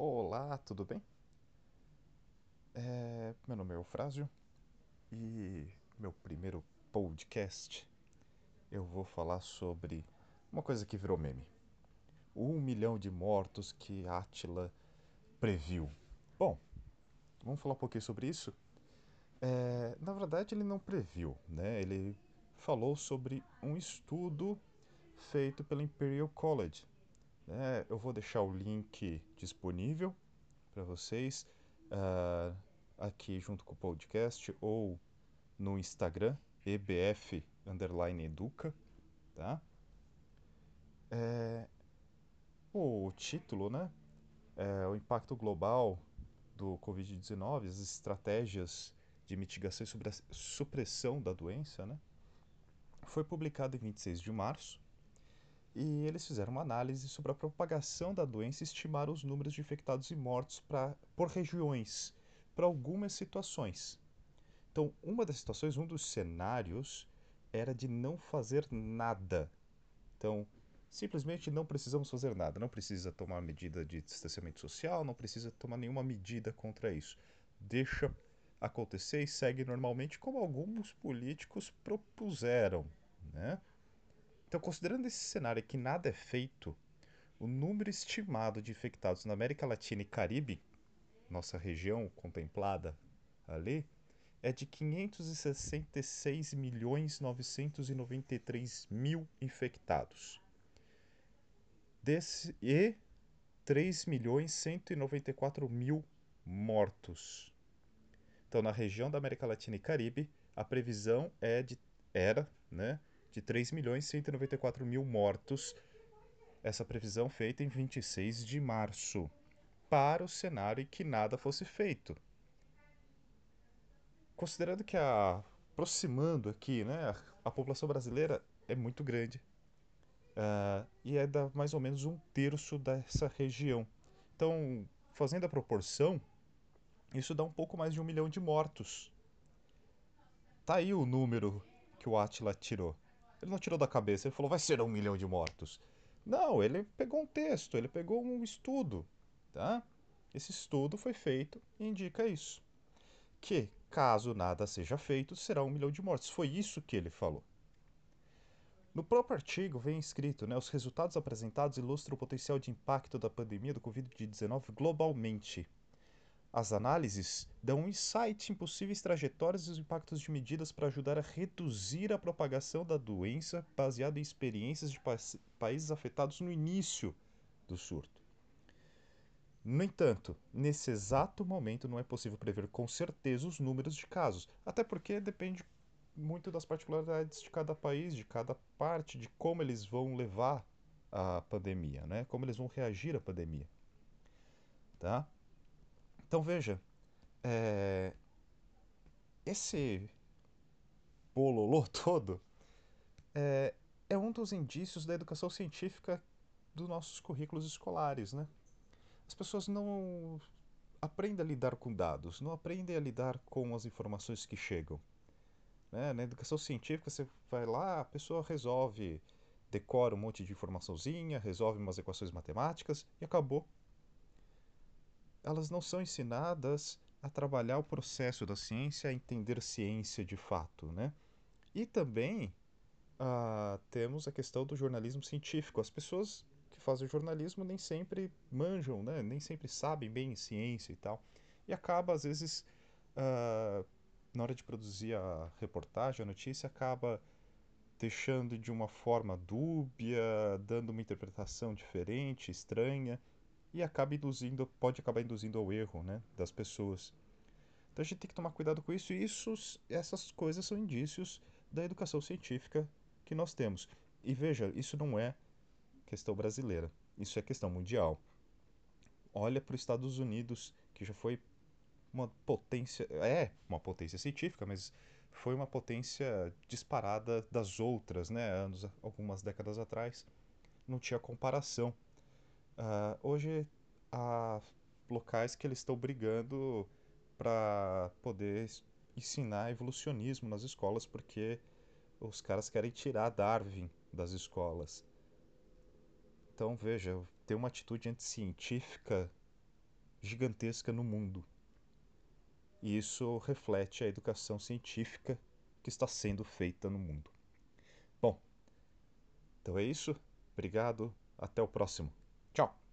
Olá, tudo bem? É, meu nome é Eufrásio e meu primeiro podcast eu vou falar sobre uma coisa que virou meme: um milhão de mortos que Attila previu. Bom, vamos falar um pouquinho sobre isso? É, na verdade, ele não previu, né? Ele falou sobre um estudo feito pela Imperial College. Né? Eu vou deixar o link disponível para vocês uh, aqui junto com o podcast ou no Instagram ebf underline educa, tá? É, o título, né? É, o impacto global do Covid-19, as estratégias de mitigação e supressão da doença, né? Foi publicado em 26 de março e eles fizeram uma análise sobre a propagação da doença e estimaram os números de infectados e mortos pra, por regiões para algumas situações. Então, uma das situações, um dos cenários era de não fazer nada. Então, simplesmente não precisamos fazer nada. Não precisa tomar medida de distanciamento social, não precisa tomar nenhuma medida contra isso. Deixa acontecer e segue normalmente como alguns políticos propuseram, né? Então, considerando esse cenário que nada é feito, o número estimado de infectados na América Latina e Caribe, nossa região contemplada ali, é de 566 milhões 993 mil infectados. Desse, e 3 milhões 194 mil mortos. Então, na região da América Latina e Caribe, a previsão é de, era né, de 3 milhões 194 mil mortos. Essa previsão feita em 26 de março, para o cenário em que nada fosse feito. Considerando que a aproximando aqui, né, a, população brasileira é muito grande uh, e é da mais ou menos um terço dessa região. Então, fazendo a proporção, isso dá um pouco mais de um milhão de mortos. Tá aí o número que o Atila tirou. Ele não tirou da cabeça, ele falou, vai ser um milhão de mortos. Não, ele pegou um texto, ele pegou um estudo, tá? Esse estudo foi feito e indica isso. Que, caso nada seja feito, será um milhão de mortos. Foi isso que ele falou. No próprio artigo vem escrito, né, os resultados apresentados ilustram o potencial de impacto da pandemia do Covid-19 globalmente as análises dão um insight em possíveis trajetórias e os impactos de medidas para ajudar a reduzir a propagação da doença baseado em experiências de pa países afetados no início do surto. No entanto, nesse exato momento não é possível prever com certeza os números de casos, até porque depende muito das particularidades de cada país, de cada parte, de como eles vão levar a pandemia, né? Como eles vão reagir à pandemia, tá? Então veja, é, esse bololô todo é, é um dos indícios da educação científica dos nossos currículos escolares, né? As pessoas não aprendem a lidar com dados, não aprendem a lidar com as informações que chegam. Né? Na educação científica, você vai lá, a pessoa resolve, decora um monte de informaçãozinha, resolve umas equações matemáticas e acabou elas não são ensinadas a trabalhar o processo da ciência, a entender ciência de fato, né? E também uh, temos a questão do jornalismo científico. As pessoas que fazem jornalismo nem sempre manjam, né? Nem sempre sabem bem ciência e tal. E acaba, às vezes, uh, na hora de produzir a reportagem, a notícia, acaba deixando de uma forma dúbia, dando uma interpretação diferente, estranha e acaba induzindo, pode acabar induzindo ao erro né, das pessoas. Então a gente tem que tomar cuidado com isso, e isso, essas coisas são indícios da educação científica que nós temos. E veja, isso não é questão brasileira, isso é questão mundial. Olha para os Estados Unidos, que já foi uma potência, é uma potência científica, mas foi uma potência disparada das outras, né? Anos, algumas décadas atrás, não tinha comparação. Uh, hoje há locais que eles estão brigando para poder ensinar evolucionismo nas escolas porque os caras querem tirar Darwin das escolas. Então veja, ter uma atitude anticientífica gigantesca no mundo. E isso reflete a educação científica que está sendo feita no mundo. Bom, então é isso. Obrigado. Até o próximo. Ciao.